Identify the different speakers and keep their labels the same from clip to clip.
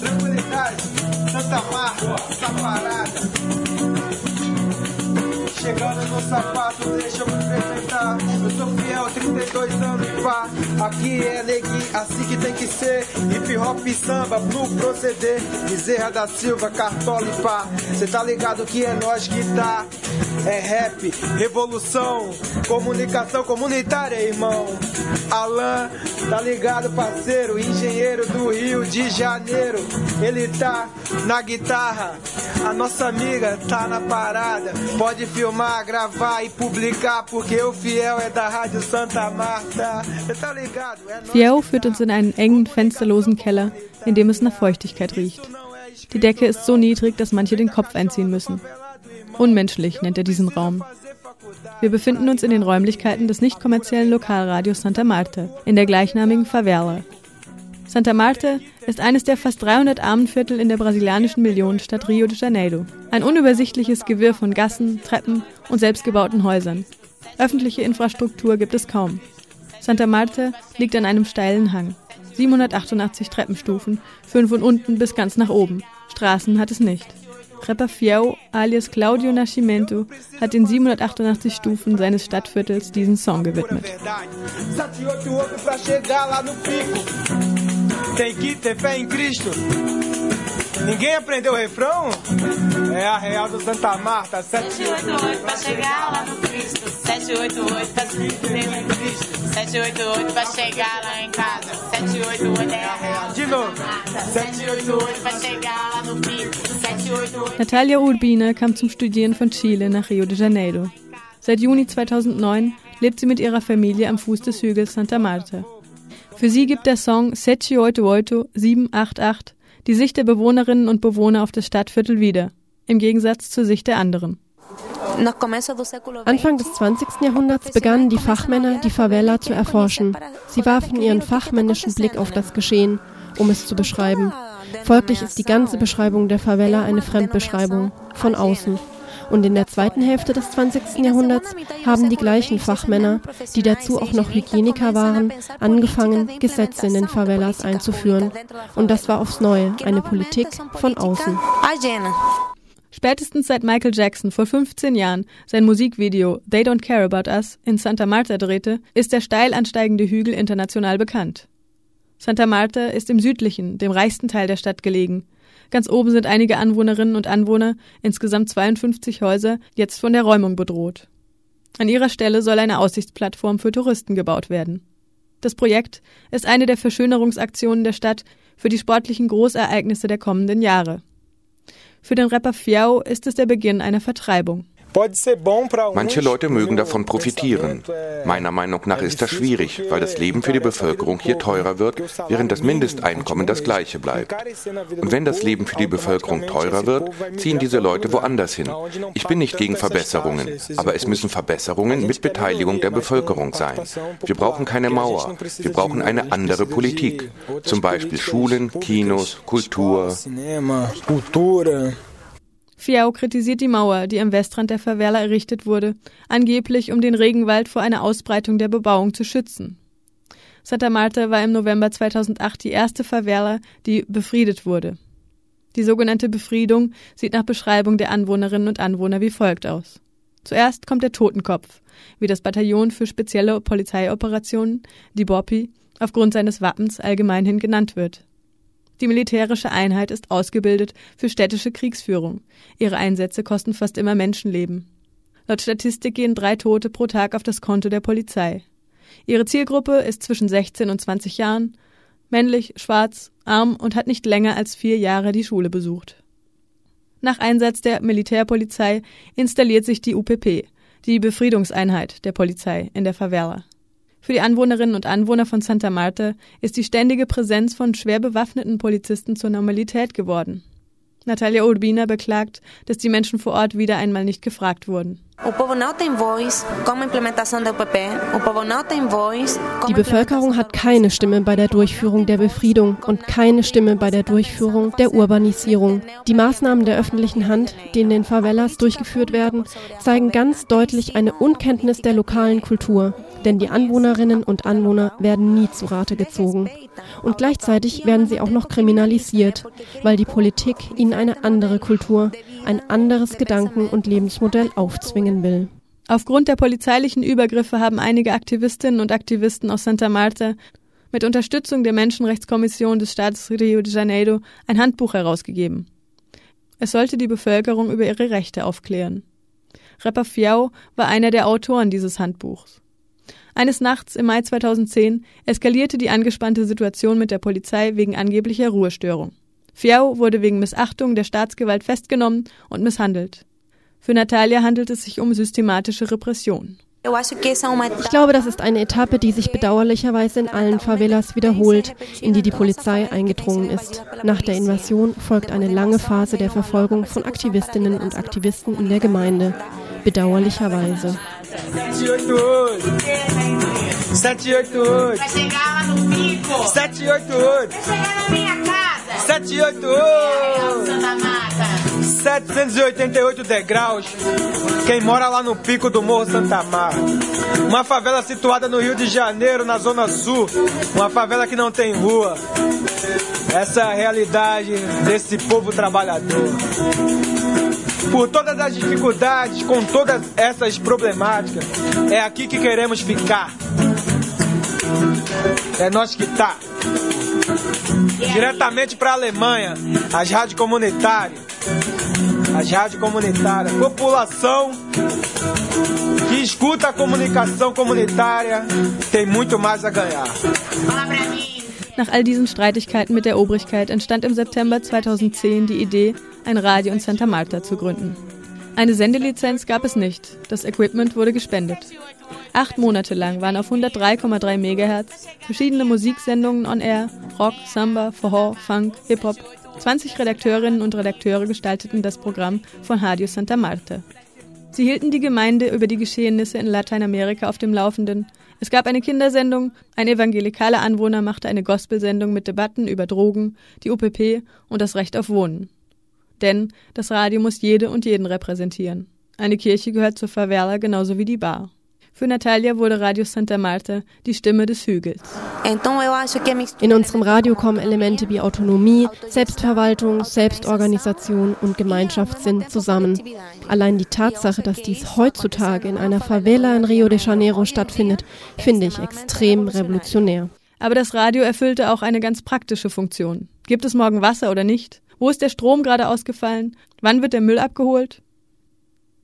Speaker 1: tranquilidade, Santa Marta, essa parada. Chegando no sapato, deixa eu me apresentar. Eu sou fiel, 32 anos pá. Aqui é neguinho, assim que tem que ser. Hip hop e samba, no proceder. Bezerra da Silva, cartola e pá. Cê tá ligado que é nós que tá. É rap, revolução, comunicação comunitária, irmão. Alan, tá ligado, parceiro? Engenheiro do Rio de Janeiro. Ele tá na guitarra. A nossa amiga tá na parada. Pode filmar, gravar e publicar, porque o Fiel é da Rádio Santa Marta. Tá ligado? É
Speaker 2: Fiel führt uns in einen engen, fensterlosen Keller, in dem es nach Feuchtigkeit riecht. Die Decke ist so niedrig, dass manche den Kopf einziehen müssen. Unmenschlich nennt er diesen Raum. Wir befinden uns in den Räumlichkeiten des nicht kommerziellen Lokalradios Santa Marta, in der gleichnamigen Favela. Santa Marta ist eines der fast 300 Armenviertel in der brasilianischen Millionenstadt Rio de Janeiro. Ein unübersichtliches Gewirr von Gassen, Treppen und selbstgebauten Häusern. Öffentliche Infrastruktur gibt es kaum. Santa Marta liegt an einem steilen Hang. 788 Treppenstufen führen von unten bis ganz nach oben. Straßen hat es nicht. Rapper Fiel alias Claudio Nascimento hat den 788 Stufen seines Stadtviertels diesen Song gewidmet.
Speaker 1: verdade. 788 pra chegar lá no pico. Tem que ter fé em Cristo. Ninguém aprendeu o refrão? É a Real do Santa Marta, 788
Speaker 3: 788 pra chegar lá no Cristo. 788 pra se em Cristo. 788 pra chegar lá em casa. 788 é a real.
Speaker 1: De novo.
Speaker 3: 788 pra chegar lá no pico. 788
Speaker 2: Natalia Urbina kam zum Studieren von Chile nach Rio de Janeiro. Seit Juni 2009 lebt sie mit ihrer Familie am Fuß des Hügels Santa Marta. Für sie gibt der Song 788 788 die Sicht der Bewohnerinnen und Bewohner auf das Stadtviertel wieder, im Gegensatz zur Sicht der anderen.
Speaker 4: Anfang des 20. Jahrhunderts begannen die Fachmänner, die Favela zu erforschen. Sie warfen ihren fachmännischen Blick auf das Geschehen, um es zu beschreiben. Folglich ist die ganze Beschreibung der Favela eine Fremdbeschreibung, von außen. Und in der zweiten Hälfte des 20. Jahrhunderts haben die gleichen Fachmänner, die dazu auch noch Hygieniker waren, angefangen, Gesetze in den Favelas einzuführen. Und das war aufs Neue eine Politik von außen.
Speaker 2: Spätestens seit Michael Jackson vor 15 Jahren sein Musikvideo They Don't Care About Us in Santa Marta drehte, ist der steil ansteigende Hügel international bekannt. Santa Marta ist im südlichen, dem reichsten Teil der Stadt gelegen. Ganz oben sind einige Anwohnerinnen und Anwohner, insgesamt 52 Häuser, jetzt von der Räumung bedroht. An ihrer Stelle soll eine Aussichtsplattform für Touristen gebaut werden. Das Projekt ist eine der Verschönerungsaktionen der Stadt für die sportlichen Großereignisse der kommenden Jahre. Für den Rapper Fiao ist es der Beginn einer Vertreibung.
Speaker 5: Manche Leute mögen davon profitieren. Meiner Meinung nach ist das schwierig, weil das Leben für die Bevölkerung hier teurer wird, während das Mindesteinkommen das gleiche bleibt. Und wenn das Leben für die Bevölkerung teurer wird, ziehen diese Leute woanders hin. Ich bin nicht gegen Verbesserungen, aber es müssen Verbesserungen mit Beteiligung der Bevölkerung sein. Wir brauchen keine Mauer, wir brauchen eine andere Politik. Zum Beispiel Schulen, Kinos, Kultur.
Speaker 1: Cultura.
Speaker 2: Fiao kritisiert die Mauer, die am Westrand der Favela errichtet wurde, angeblich um den Regenwald vor einer Ausbreitung der Bebauung zu schützen. Santa Marta war im November 2008 die erste Favela, die befriedet wurde. Die sogenannte Befriedung sieht nach Beschreibung der Anwohnerinnen und Anwohner wie folgt aus. Zuerst kommt der Totenkopf, wie das Bataillon für spezielle Polizeioperationen, die BOPI, aufgrund seines Wappens allgemeinhin genannt wird. Die militärische Einheit ist ausgebildet für städtische Kriegsführung. Ihre Einsätze kosten fast immer Menschenleben. Laut Statistik gehen drei Tote pro Tag auf das Konto der Polizei. Ihre Zielgruppe ist zwischen 16 und 20 Jahren, männlich, schwarz, arm und hat nicht länger als vier Jahre die Schule besucht. Nach Einsatz der Militärpolizei installiert sich die UPP, die Befriedungseinheit der Polizei in der Favela. Für die Anwohnerinnen und Anwohner von Santa Marta ist die ständige Präsenz von schwer bewaffneten Polizisten zur Normalität geworden. Natalia Urbina beklagt, dass die Menschen vor Ort wieder einmal nicht gefragt wurden.
Speaker 4: Die Bevölkerung hat keine Stimme bei der Durchführung der Befriedung und keine Stimme bei der Durchführung der Urbanisierung. Die Maßnahmen der öffentlichen Hand, die in den Favelas durchgeführt werden, zeigen ganz deutlich eine Unkenntnis der lokalen Kultur. Denn die Anwohnerinnen und Anwohner werden nie zu Rate gezogen. Und gleichzeitig werden sie auch noch kriminalisiert, weil die Politik ihnen eine andere Kultur, ein anderes Gedanken- und Lebensmodell aufzwingen will.
Speaker 2: Aufgrund der polizeilichen Übergriffe haben einige Aktivistinnen und Aktivisten aus Santa Marta mit Unterstützung der Menschenrechtskommission des Staates Rio de Janeiro ein Handbuch herausgegeben. Es sollte die Bevölkerung über ihre Rechte aufklären. Rapper Fiao war einer der Autoren dieses Handbuchs. Eines Nachts im Mai 2010 eskalierte die angespannte Situation mit der Polizei wegen angeblicher Ruhestörung. Fiao wurde wegen Missachtung der Staatsgewalt festgenommen und misshandelt. Für Natalia handelt es sich um systematische Repression.
Speaker 4: Ich glaube, das ist eine Etappe, die sich bedauerlicherweise in allen Favelas wiederholt, in die die Polizei eingedrungen ist. Nach der Invasion folgt eine lange Phase der Verfolgung von Aktivistinnen und Aktivisten in der Gemeinde. Bedauerlicherweise.
Speaker 1: 788 788 degraus. Quem mora lá no pico do Morro Santa Marta. Uma favela situada no Rio de Janeiro, na Zona Sul. Uma favela que não tem rua. Essa é a realidade desse povo trabalhador. Por todas as dificuldades, com todas essas problemáticas, é aqui que queremos ficar. É nós que tá. Diretamente para a Alemanha, as rádios comunitárias. As rádios comunitárias. População que escuta a comunicação comunitária tem muito mais a ganhar.
Speaker 2: Nach all diesen Streitigkeiten mit der Obrigkeit entstand im September 2010 die Idee, ein Radio in Santa Marta zu gründen. Eine Sendelizenz gab es nicht, das Equipment wurde gespendet. Acht Monate lang waren auf 103,3 MHz verschiedene Musiksendungen on air, Rock, Samba, Forró, Funk, Hip-Hop. 20 Redakteurinnen und Redakteure gestalteten das Programm von Radio Santa Marta. Sie hielten die Gemeinde über die Geschehnisse in Lateinamerika auf dem Laufenden. Es gab eine Kindersendung, ein evangelikaler Anwohner machte eine Gospelsendung mit Debatten über Drogen, die UPP und das Recht auf Wohnen. Denn das Radio muss jede und jeden repräsentieren. Eine Kirche gehört zur Favela genauso wie die Bar. Für Natalia wurde Radio Santa Marta die Stimme des Hügels.
Speaker 4: In unserem Radio kommen Elemente wie Autonomie, Selbstverwaltung, Selbstorganisation und Gemeinschaftssinn zusammen. Allein die Tatsache, dass dies heutzutage in einer Favela in Rio de Janeiro stattfindet, finde ich extrem revolutionär.
Speaker 2: Aber das Radio erfüllte auch eine ganz praktische Funktion. Gibt es morgen Wasser oder nicht? Wo ist der Strom gerade ausgefallen? Wann wird der Müll abgeholt?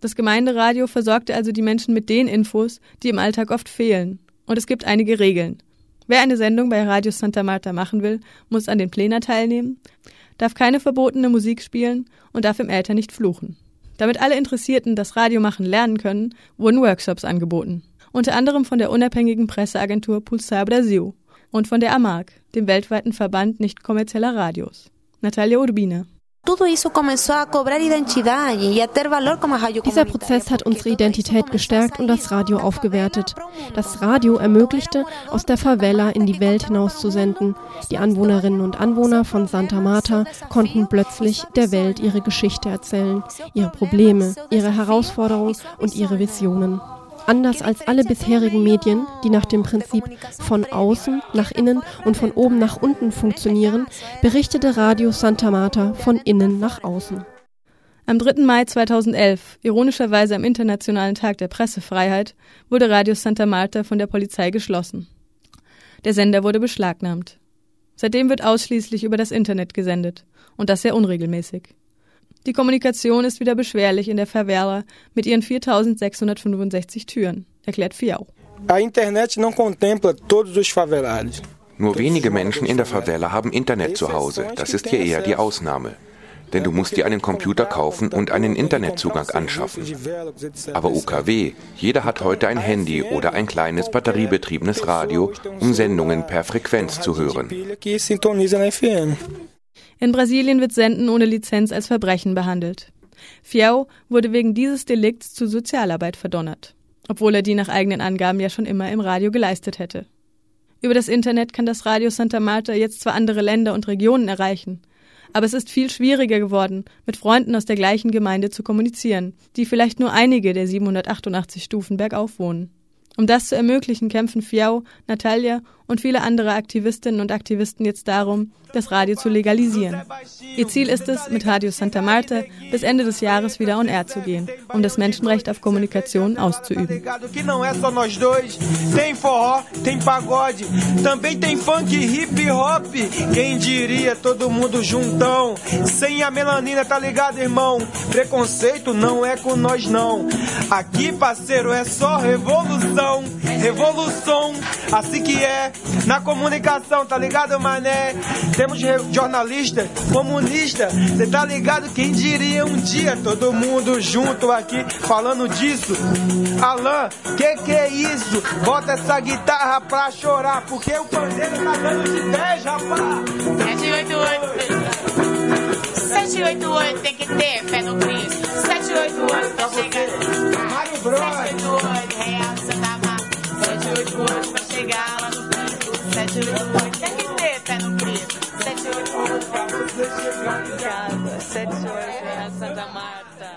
Speaker 2: Das Gemeinderadio versorgte also die Menschen mit den Infos, die im Alltag oft fehlen. Und es gibt einige Regeln. Wer eine Sendung bei Radio Santa Marta machen will, muss an den Plänen teilnehmen, darf keine verbotene Musik spielen und darf im Eltern nicht fluchen. Damit alle Interessierten das Radiomachen lernen können, wurden Workshops angeboten. Unter anderem von der unabhängigen Presseagentur Pulsar Brasil und von der AMAG, dem weltweiten Verband nicht kommerzieller Radios. Natalia Urbina
Speaker 4: dieser Prozess hat unsere Identität gestärkt und das Radio aufgewertet. Das Radio ermöglichte, aus der Favela in die Welt hinauszusenden. Die Anwohnerinnen und Anwohner von Santa Marta konnten plötzlich der Welt ihre Geschichte erzählen, ihre Probleme, ihre Herausforderungen und ihre Visionen. Anders als alle bisherigen Medien, die nach dem Prinzip von außen nach innen und von oben nach unten funktionieren, berichtete Radio Santa Marta von innen nach außen.
Speaker 2: Am 3. Mai 2011, ironischerweise am Internationalen Tag der Pressefreiheit, wurde Radio Santa Marta von der Polizei geschlossen. Der Sender wurde beschlagnahmt. Seitdem wird ausschließlich über das Internet gesendet und das sehr unregelmäßig. Die Kommunikation ist wieder beschwerlich in der Favela mit ihren 4665 Türen, erklärt Fiau.
Speaker 5: Nur wenige Menschen in der Favela haben Internet zu Hause. Das ist hier eher die Ausnahme. Denn du musst dir einen Computer kaufen und einen Internetzugang anschaffen. Aber UKW, jeder hat heute ein Handy oder ein kleines batteriebetriebenes Radio, um Sendungen per Frequenz zu hören.
Speaker 2: In Brasilien wird Senden ohne Lizenz als Verbrechen behandelt. Fiel wurde wegen dieses Delikts zu Sozialarbeit verdonnert, obwohl er die nach eigenen Angaben ja schon immer im Radio geleistet hätte. Über das Internet kann das Radio Santa Marta jetzt zwar andere Länder und Regionen erreichen, aber es ist viel schwieriger geworden, mit Freunden aus der gleichen Gemeinde zu kommunizieren, die vielleicht nur einige der 788 Stufen bergauf wohnen. Um das zu ermöglichen, kämpfen Fiau, Natalia und viele andere Aktivistinnen und Aktivisten jetzt darum, das Radio zu legalisieren. Ihr Ziel ist es, mit Radio Santa Marta bis Ende des Jahres wieder on air zu gehen, um das Menschenrecht auf Kommunikation auszuüben.
Speaker 1: Sem a melanina, tá ligado, irmão? Preconceito não é com nós não. Aqui, parceiro, é só revolução, revolução, assim que é na comunicação, tá ligado, mané? Temos jornalista, comunista, cê tá ligado? Quem diria um dia todo mundo junto aqui falando disso? Alan, que que é isso? Bota essa guitarra pra chorar, porque o pandeiro tá dando de 10, rapaz!
Speaker 3: 788 tem que ter fé no Cristo. 788 pra chegar.
Speaker 1: Mário Bros.
Speaker 3: 788 pra você chegar em casa. 788 é Santa Marta.